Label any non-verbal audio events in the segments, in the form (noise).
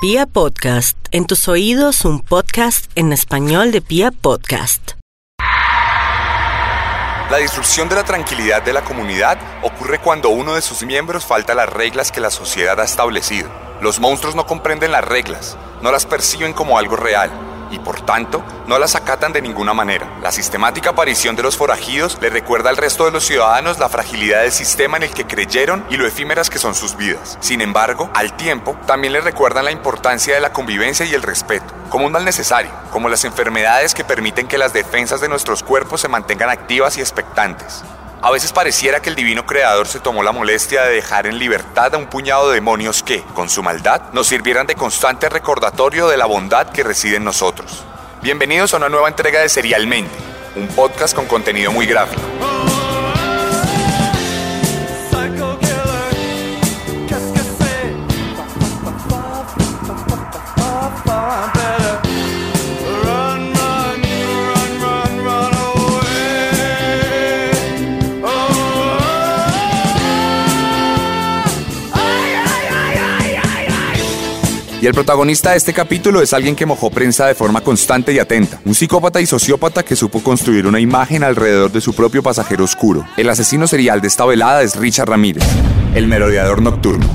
Pia Podcast, en tus oídos un podcast en español de Pia Podcast. La disrupción de la tranquilidad de la comunidad ocurre cuando uno de sus miembros falta las reglas que la sociedad ha establecido. Los monstruos no comprenden las reglas, no las perciben como algo real y por tanto no las acatan de ninguna manera. La sistemática aparición de los forajidos le recuerda al resto de los ciudadanos la fragilidad del sistema en el que creyeron y lo efímeras que son sus vidas. Sin embargo, al tiempo, también le recuerdan la importancia de la convivencia y el respeto, como un mal necesario, como las enfermedades que permiten que las defensas de nuestros cuerpos se mantengan activas y expectantes. A veces pareciera que el divino creador se tomó la molestia de dejar en libertad a un puñado de demonios que, con su maldad, nos sirvieran de constante recordatorio de la bondad que reside en nosotros. Bienvenidos a una nueva entrega de Serialmente, un podcast con contenido muy gráfico. Y el protagonista de este capítulo es alguien que mojó prensa de forma constante y atenta. Un psicópata y sociópata que supo construir una imagen alrededor de su propio pasajero oscuro. El asesino serial de esta velada es Richard Ramírez, el merodeador nocturno.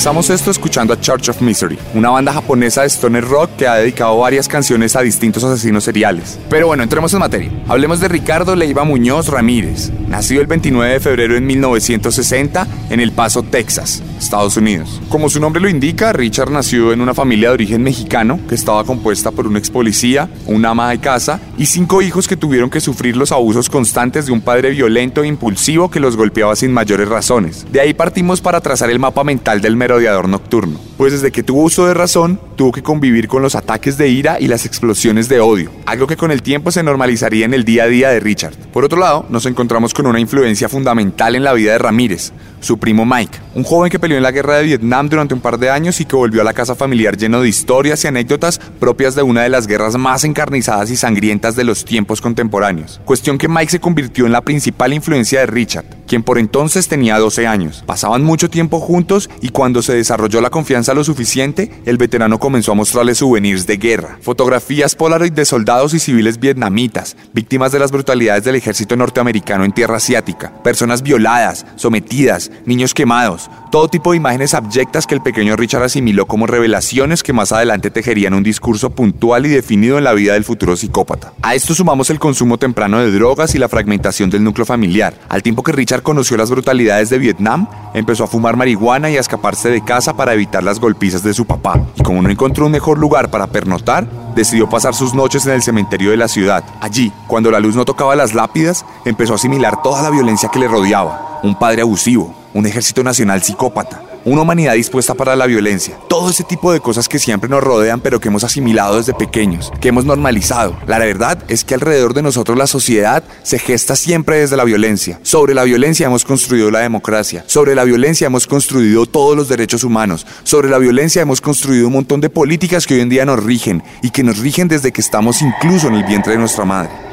Empezamos esto escuchando a Church of Misery, una banda japonesa de stoner rock que ha dedicado varias canciones a distintos asesinos seriales. Pero bueno, entremos en materia. Hablemos de Ricardo Leiva Muñoz Ramírez, nacido el 29 de febrero de 1960 en El Paso, Texas, Estados Unidos. Como su nombre lo indica, Richard nació en una familia de origen mexicano que estaba compuesta por un ex policía, una ama de casa y cinco hijos que tuvieron que sufrir los abusos constantes de un padre violento e impulsivo que los golpeaba sin mayores razones. De ahí partimos para trazar el mapa mental del merodeador nocturno, pues desde que tuvo uso de razón, tuvo que convivir con los ataques de ira y las explosiones de odio, algo que con el tiempo se normalizaría en el día a día de Richard. Por otro lado, nos encontramos con una influencia fundamental en la vida de Ramírez, su primo Mike, un joven que peleó en la guerra de Vietnam durante un par de años y que volvió a la casa familiar lleno de historias y anécdotas propias de una de las guerras más encarnizadas y sangrientas de los tiempos contemporáneos. Cuestión que Mike se convirtió en la principal influencia de Richard, quien por entonces tenía 12 años. Pasaban mucho tiempo juntos y cuando se desarrolló la confianza lo suficiente, el veterano comenzó a mostrarle souvenirs de guerra, fotografías Polaroid de soldados y civiles vietnamitas, víctimas de las brutalidades del ejército norteamericano en tierra asiática, personas violadas, sometidas, niños quemados, todo tipo de imágenes abyectas que el pequeño Richard asimiló como revelaciones que más adelante tejerían un discurso puntual y definido en la vida del futuro psicópata. A esto sumamos el consumo temprano de drogas y la fragmentación del núcleo familiar. Al tiempo que Richard conoció las brutalidades de Vietnam, empezó a fumar marihuana y a escaparse de casa para evitar las golpizas de su papá. Y como no encontró un mejor lugar para pernotar, decidió pasar sus noches en el cementerio de la ciudad. Allí, cuando la luz no tocaba las lápidas, empezó a asimilar toda la violencia que le rodeaba. Un padre abusivo, un ejército nacional psicópata, una humanidad dispuesta para la violencia. Todo ese tipo de cosas que siempre nos rodean pero que hemos asimilado desde pequeños, que hemos normalizado. La verdad es que alrededor de nosotros la sociedad se gesta siempre desde la violencia. Sobre la violencia hemos construido la democracia. Sobre la violencia hemos construido todos los derechos humanos. Sobre la violencia hemos construido un montón de políticas que hoy en día nos rigen y que nos rigen desde que estamos incluso en el vientre de nuestra madre.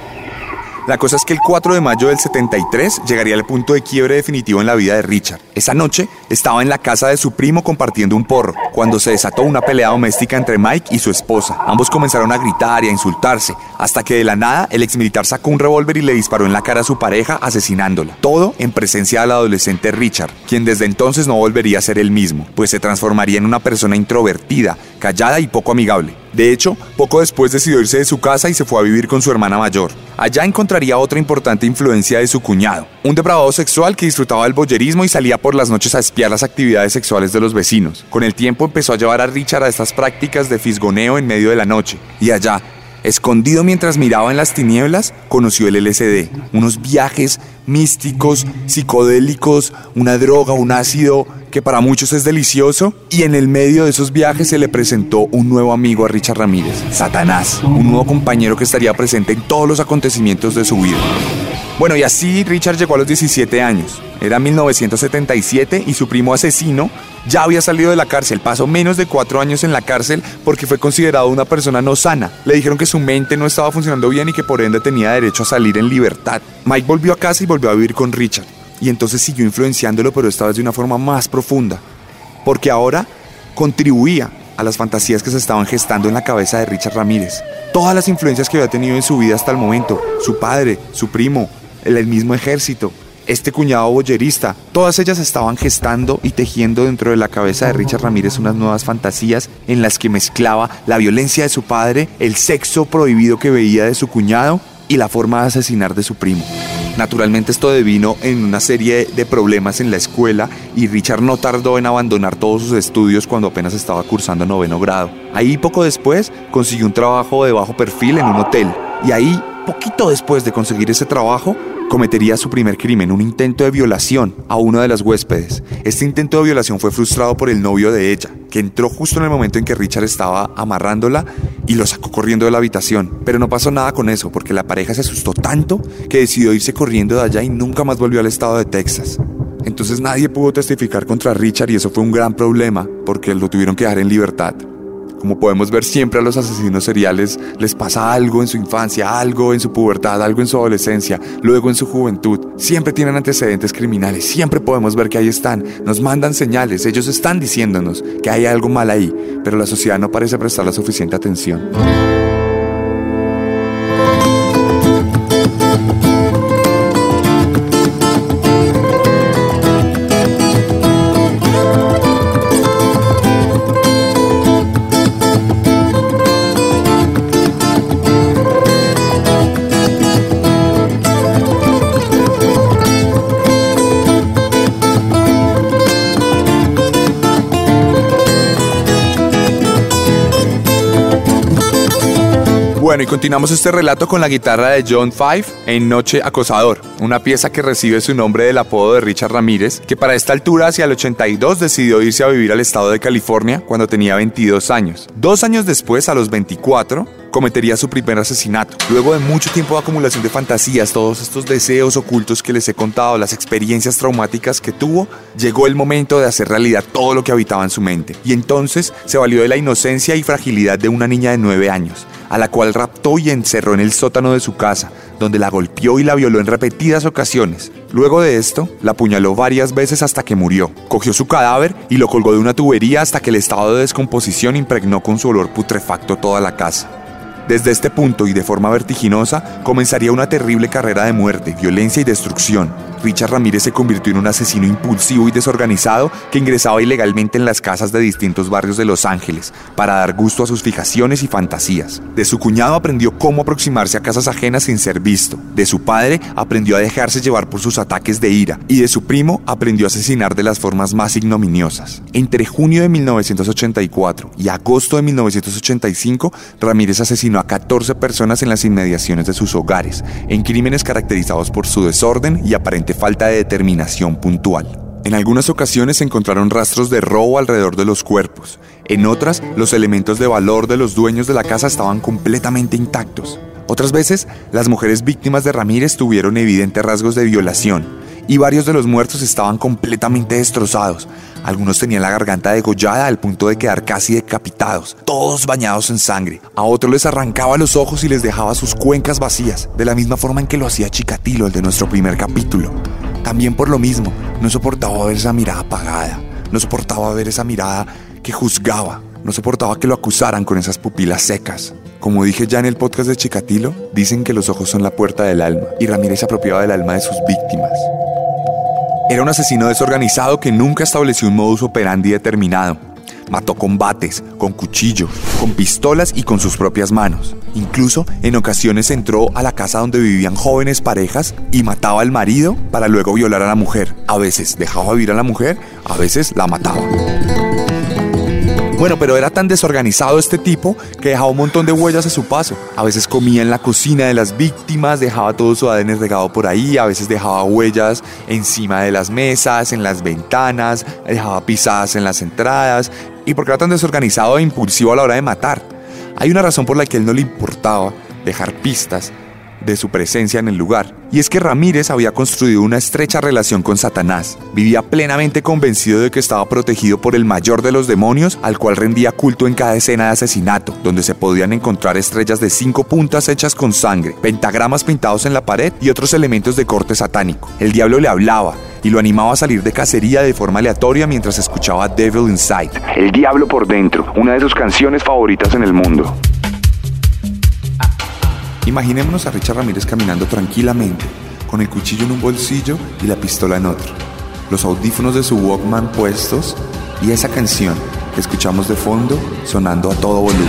La cosa es que el 4 de mayo del 73 llegaría el punto de quiebre definitivo en la vida de Richard. Esa noche estaba en la casa de su primo compartiendo un porro, cuando se desató una pelea doméstica entre Mike y su esposa. Ambos comenzaron a gritar y a insultarse, hasta que de la nada el exmilitar sacó un revólver y le disparó en la cara a su pareja, asesinándola. Todo en presencia del adolescente Richard, quien desde entonces no volvería a ser el mismo, pues se transformaría en una persona introvertida, callada y poco amigable. De hecho, poco después decidió irse de su casa y se fue a vivir con su hermana mayor. Allá encontraría otra importante influencia de su cuñado, un depravado sexual que disfrutaba del boyerismo y salía por las noches a espiar las actividades sexuales de los vecinos. Con el tiempo empezó a llevar a Richard a estas prácticas de fisgoneo en medio de la noche, y allá, Escondido mientras miraba en las tinieblas, conoció el LSD, unos viajes místicos, psicodélicos, una droga, un ácido que para muchos es delicioso, y en el medio de esos viajes se le presentó un nuevo amigo a Richard Ramírez, Satanás, un nuevo compañero que estaría presente en todos los acontecimientos de su vida. Bueno, y así Richard llegó a los 17 años. Era 1977 y su primo asesino ya había salido de la cárcel. Pasó menos de cuatro años en la cárcel porque fue considerado una persona no sana. Le dijeron que su mente no estaba funcionando bien y que por ende tenía derecho a salir en libertad. Mike volvió a casa y volvió a vivir con Richard. Y entonces siguió influenciándolo, pero esta vez de una forma más profunda. Porque ahora contribuía a las fantasías que se estaban gestando en la cabeza de Richard Ramírez. Todas las influencias que había tenido en su vida hasta el momento, su padre, su primo, el mismo ejército, este cuñado boyerista, todas ellas estaban gestando y tejiendo dentro de la cabeza de Richard Ramírez unas nuevas fantasías en las que mezclaba la violencia de su padre, el sexo prohibido que veía de su cuñado y la forma de asesinar de su primo. Naturalmente esto devino en una serie de problemas en la escuela y Richard no tardó en abandonar todos sus estudios cuando apenas estaba cursando noveno grado. Ahí poco después consiguió un trabajo de bajo perfil en un hotel y ahí poquito después de conseguir ese trabajo cometería su primer crimen, un intento de violación a una de las huéspedes. Este intento de violación fue frustrado por el novio de ella, que entró justo en el momento en que Richard estaba amarrándola y lo sacó corriendo de la habitación. Pero no pasó nada con eso, porque la pareja se asustó tanto que decidió irse corriendo de allá y nunca más volvió al estado de Texas. Entonces nadie pudo testificar contra Richard y eso fue un gran problema, porque lo tuvieron que dejar en libertad. Como podemos ver siempre a los asesinos seriales les pasa algo en su infancia, algo en su pubertad, algo en su adolescencia, luego en su juventud. Siempre tienen antecedentes criminales, siempre podemos ver que ahí están, nos mandan señales, ellos están diciéndonos que hay algo mal ahí, pero la sociedad no parece prestar la suficiente atención. Continuamos este relato con la guitarra de John Five en Noche Acosador, una pieza que recibe su nombre del apodo de Richard Ramírez, que para esta altura, hacia el 82, decidió irse a vivir al estado de California cuando tenía 22 años. Dos años después, a los 24, cometería su primer asesinato. Luego de mucho tiempo de acumulación de fantasías, todos estos deseos ocultos que les he contado, las experiencias traumáticas que tuvo, llegó el momento de hacer realidad todo lo que habitaba en su mente. Y entonces se valió de la inocencia y fragilidad de una niña de 9 años a la cual raptó y encerró en el sótano de su casa, donde la golpeó y la violó en repetidas ocasiones. Luego de esto, la apuñaló varias veces hasta que murió. Cogió su cadáver y lo colgó de una tubería hasta que el estado de descomposición impregnó con su olor putrefacto toda la casa. Desde este punto y de forma vertiginosa, comenzaría una terrible carrera de muerte, violencia y destrucción, Richard Ramírez se convirtió en un asesino impulsivo y desorganizado que ingresaba ilegalmente en las casas de distintos barrios de Los Ángeles para dar gusto a sus fijaciones y fantasías. De su cuñado aprendió cómo aproximarse a casas ajenas sin ser visto. De su padre aprendió a dejarse llevar por sus ataques de ira. Y de su primo aprendió a asesinar de las formas más ignominiosas. Entre junio de 1984 y agosto de 1985, Ramírez asesinó a 14 personas en las inmediaciones de sus hogares, en crímenes caracterizados por su desorden y falta de determinación puntual. En algunas ocasiones se encontraron rastros de robo alrededor de los cuerpos, en otras los elementos de valor de los dueños de la casa estaban completamente intactos. Otras veces, las mujeres víctimas de Ramírez tuvieron evidentes rasgos de violación, y varios de los muertos estaban completamente destrozados. Algunos tenían la garganta degollada al punto de quedar casi decapitados, todos bañados en sangre. A otros les arrancaba los ojos y les dejaba sus cuencas vacías, de la misma forma en que lo hacía Chikatilo, el de nuestro primer capítulo. También por lo mismo, no soportaba ver esa mirada apagada, no soportaba ver esa mirada que juzgaba, no soportaba que lo acusaran con esas pupilas secas. Como dije ya en el podcast de Chikatilo, dicen que los ojos son la puerta del alma, y Ramírez se apropiaba del alma de sus víctimas. Era un asesino desorganizado que nunca estableció un modus operandi determinado. Mató con bates, con cuchillo, con pistolas y con sus propias manos. Incluso en ocasiones entró a la casa donde vivían jóvenes parejas y mataba al marido para luego violar a la mujer. A veces dejaba vivir a la mujer, a veces la mataba. Bueno, pero era tan desorganizado este tipo que dejaba un montón de huellas a su paso. A veces comía en la cocina de las víctimas, dejaba todo su ADN regado por ahí, a veces dejaba huellas encima de las mesas, en las ventanas, dejaba pisadas en las entradas. Y porque era tan desorganizado e impulsivo a la hora de matar. Hay una razón por la que él no le importaba dejar pistas de su presencia en el lugar. Y es que Ramírez había construido una estrecha relación con Satanás. Vivía plenamente convencido de que estaba protegido por el mayor de los demonios, al cual rendía culto en cada escena de asesinato, donde se podían encontrar estrellas de cinco puntas hechas con sangre, pentagramas pintados en la pared y otros elementos de corte satánico. El diablo le hablaba, y lo animaba a salir de cacería de forma aleatoria mientras escuchaba Devil Inside. El Diablo por Dentro, una de sus canciones favoritas en el mundo. Imaginémonos a Richard Ramírez caminando tranquilamente, con el cuchillo en un bolsillo y la pistola en otro, los audífonos de su Walkman puestos y esa canción que escuchamos de fondo sonando a todo volumen.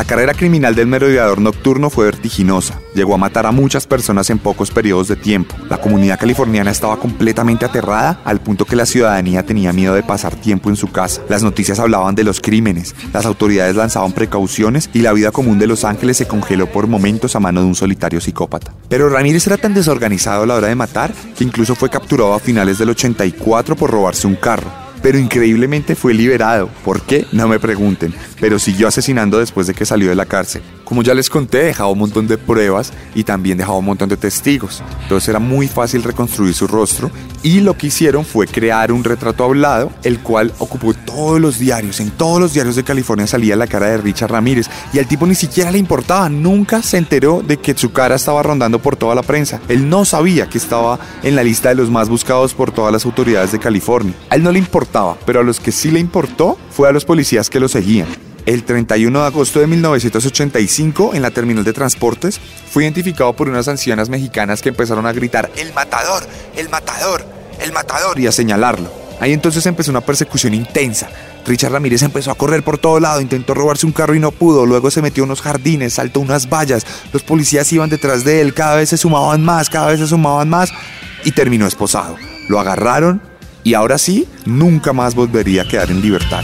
La carrera criminal del merodeador nocturno fue vertiginosa. Llegó a matar a muchas personas en pocos periodos de tiempo. La comunidad californiana estaba completamente aterrada al punto que la ciudadanía tenía miedo de pasar tiempo en su casa. Las noticias hablaban de los crímenes, las autoridades lanzaban precauciones y la vida común de Los Ángeles se congeló por momentos a mano de un solitario psicópata. Pero Ramírez era tan desorganizado a la hora de matar que incluso fue capturado a finales del 84 por robarse un carro pero increíblemente fue liberado. ¿Por qué? No me pregunten, pero siguió asesinando después de que salió de la cárcel. Como ya les conté, dejaba un montón de pruebas y también dejaba un montón de testigos. Entonces era muy fácil reconstruir su rostro y lo que hicieron fue crear un retrato hablado, el cual ocupó todos los diarios. En todos los diarios de California salía la cara de Richard Ramírez y al tipo ni siquiera le importaba, nunca se enteró de que su cara estaba rondando por toda la prensa. Él no sabía que estaba en la lista de los más buscados por todas las autoridades de California. A él no le importaba, pero a los que sí le importó fue a los policías que lo seguían. El 31 de agosto de 1985, en la terminal de transportes, fue identificado por unas ancianas mexicanas que empezaron a gritar, ¡El matador! ¡El matador! ¡El matador! y a señalarlo. Ahí entonces empezó una persecución intensa. Richard Ramírez empezó a correr por todo lado, intentó robarse un carro y no pudo, luego se metió en unos jardines, saltó unas vallas, los policías iban detrás de él, cada vez se sumaban más, cada vez se sumaban más y terminó esposado. Lo agarraron y ahora sí, nunca más volvería a quedar en libertad.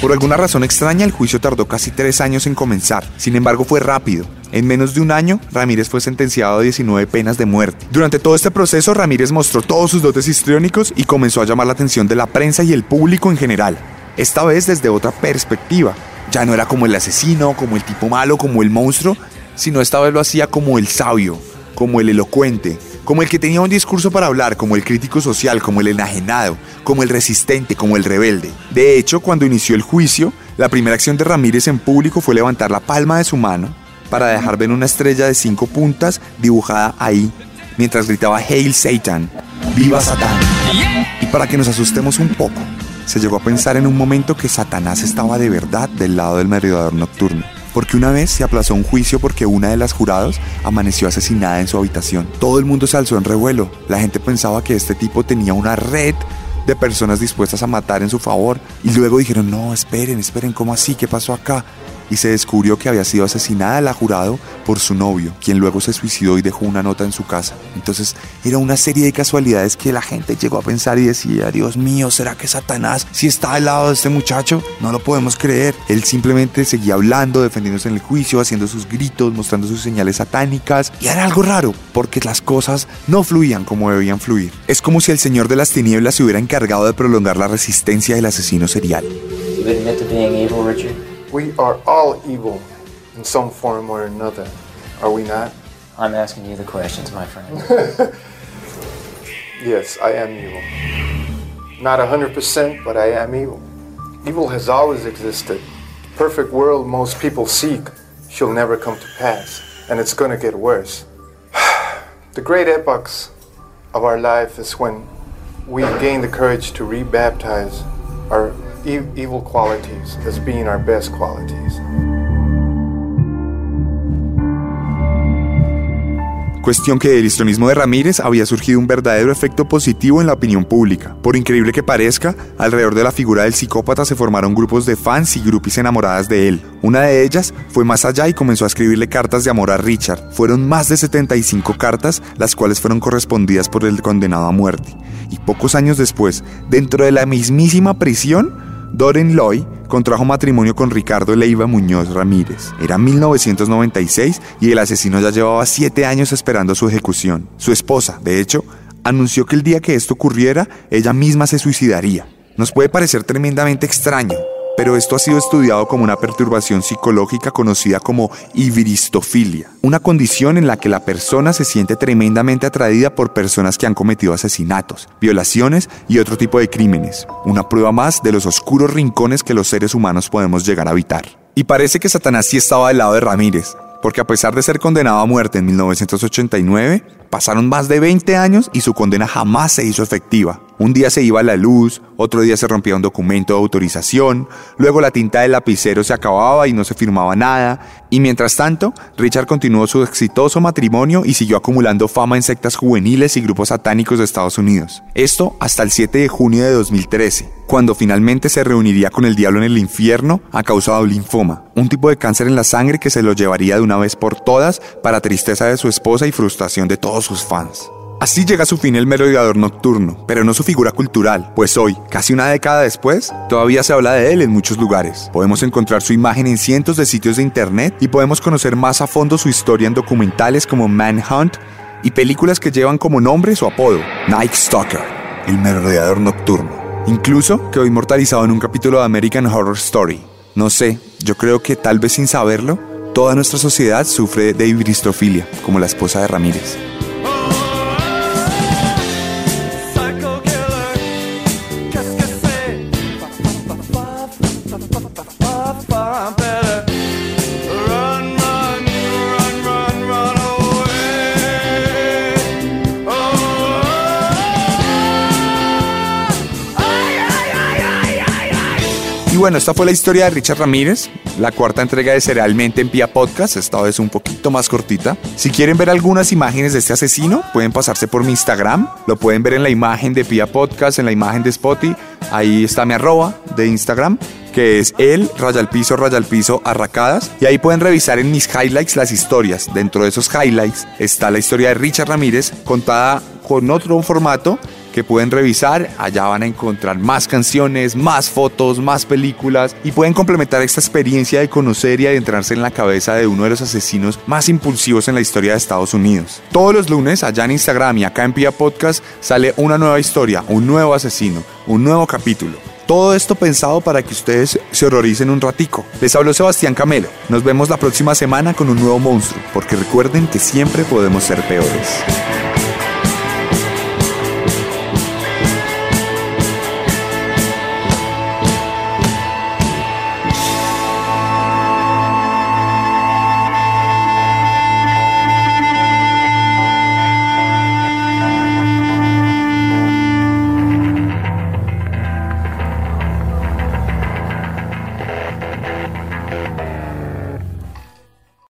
Por alguna razón extraña, el juicio tardó casi tres años en comenzar. Sin embargo, fue rápido. En menos de un año, Ramírez fue sentenciado a 19 penas de muerte. Durante todo este proceso, Ramírez mostró todos sus dotes histriónicos y comenzó a llamar la atención de la prensa y el público en general. Esta vez desde otra perspectiva. Ya no era como el asesino, como el tipo malo, como el monstruo, sino esta vez lo hacía como el sabio, como el elocuente, como el que tenía un discurso para hablar, como el crítico social, como el enajenado, como el resistente, como el rebelde. De hecho, cuando inició el juicio, la primera acción de Ramírez en público fue levantar la palma de su mano para dejar ver una estrella de cinco puntas dibujada ahí, mientras gritaba Hail Satan, ¡Viva Satán! Y para que nos asustemos un poco, se llegó a pensar en un momento que Satanás estaba de verdad del lado del merodeador nocturno porque una vez se aplazó un juicio porque una de las jurados amaneció asesinada en su habitación. Todo el mundo se alzó en revuelo. La gente pensaba que este tipo tenía una red de personas dispuestas a matar en su favor. Y luego dijeron, no, esperen, esperen, ¿cómo así? ¿Qué pasó acá? Y se descubrió que había sido asesinada la jurado por su novio, quien luego se suicidó y dejó una nota en su casa. Entonces era una serie de casualidades que la gente llegó a pensar y decía, Dios mío, ¿será que Satanás si está al lado de este muchacho? No lo podemos creer. Él simplemente seguía hablando, defendiéndose en el juicio, haciendo sus gritos, mostrando sus señales satánicas. Y era algo raro, porque las cosas no fluían como debían fluir. Es como si el Señor de las Tinieblas se hubiera encargado de prolongar la resistencia del asesino serial. We are all evil in some form or another, are we not? I'm asking you the questions, my friend. (laughs) yes, I am evil. Not 100%, but I am evil. Evil has always existed. The perfect world most people seek shall never come to pass, and it's gonna get worse. (sighs) the great epochs of our life is when we gain the courage to rebaptize our evil qualities as being our best qualities. Cuestión que del histrionismo de Ramírez había surgido un verdadero efecto positivo en la opinión pública. Por increíble que parezca, alrededor de la figura del psicópata se formaron grupos de fans y groupies enamoradas de él. Una de ellas fue más allá y comenzó a escribirle cartas de amor a Richard. Fueron más de 75 cartas, las cuales fueron correspondidas por el condenado a muerte. Y pocos años después, dentro de la mismísima prisión, Doren Loy contrajo matrimonio con Ricardo Leiva Muñoz Ramírez. Era 1996 y el asesino ya llevaba siete años esperando su ejecución. Su esposa, de hecho, anunció que el día que esto ocurriera, ella misma se suicidaría. Nos puede parecer tremendamente extraño, pero esto ha sido estudiado como una perturbación psicológica conocida como ibristofilia, una condición en la que la persona se siente tremendamente atraída por personas que han cometido asesinatos, violaciones y otro tipo de crímenes, una prueba más de los oscuros rincones que los seres humanos podemos llegar a habitar. Y parece que Satanás sí estaba del lado de Ramírez, porque a pesar de ser condenado a muerte en 1989, pasaron más de 20 años y su condena jamás se hizo efectiva. Un día se iba la luz, otro día se rompía un documento de autorización, luego la tinta del lapicero se acababa y no se firmaba nada, y mientras tanto, Richard continuó su exitoso matrimonio y siguió acumulando fama en sectas juveniles y grupos satánicos de Estados Unidos. Esto hasta el 7 de junio de 2013, cuando finalmente se reuniría con el diablo en el infierno a causa de linfoma, un tipo de cáncer en la sangre que se lo llevaría de una vez por todas para tristeza de su esposa y frustración de todos sus fans. Así llega a su fin el merodeador nocturno, pero no su figura cultural, pues hoy, casi una década después, todavía se habla de él en muchos lugares. Podemos encontrar su imagen en cientos de sitios de internet y podemos conocer más a fondo su historia en documentales como Manhunt y películas que llevan como nombre su apodo, Night Stalker, el merodeador nocturno. Incluso quedó inmortalizado en un capítulo de American Horror Story. No sé, yo creo que tal vez sin saberlo, toda nuestra sociedad sufre de ibristofilia, como la esposa de Ramírez. Bueno, esta fue la historia de Richard Ramírez, la cuarta entrega de Cerealmente en Pia Podcast, esta vez un poquito más cortita. Si quieren ver algunas imágenes de este asesino, pueden pasarse por mi Instagram, lo pueden ver en la imagen de Pia Podcast, en la imagen de Spotify, ahí está mi arroba de Instagram que es el raya al piso, raya al piso, arracadas. Y ahí pueden revisar en mis highlights las historias. Dentro de esos highlights está la historia de Richard Ramírez contada con otro formato que pueden revisar. Allá van a encontrar más canciones, más fotos, más películas y pueden complementar esta experiencia de conocer y adentrarse en la cabeza de uno de los asesinos más impulsivos en la historia de Estados Unidos. Todos los lunes, allá en Instagram y acá en Pia Podcast, sale una nueva historia, un nuevo asesino, un nuevo capítulo. Todo esto pensado para que ustedes se horroricen un ratico. Les habló Sebastián Camelo. Nos vemos la próxima semana con un nuevo monstruo, porque recuerden que siempre podemos ser peores.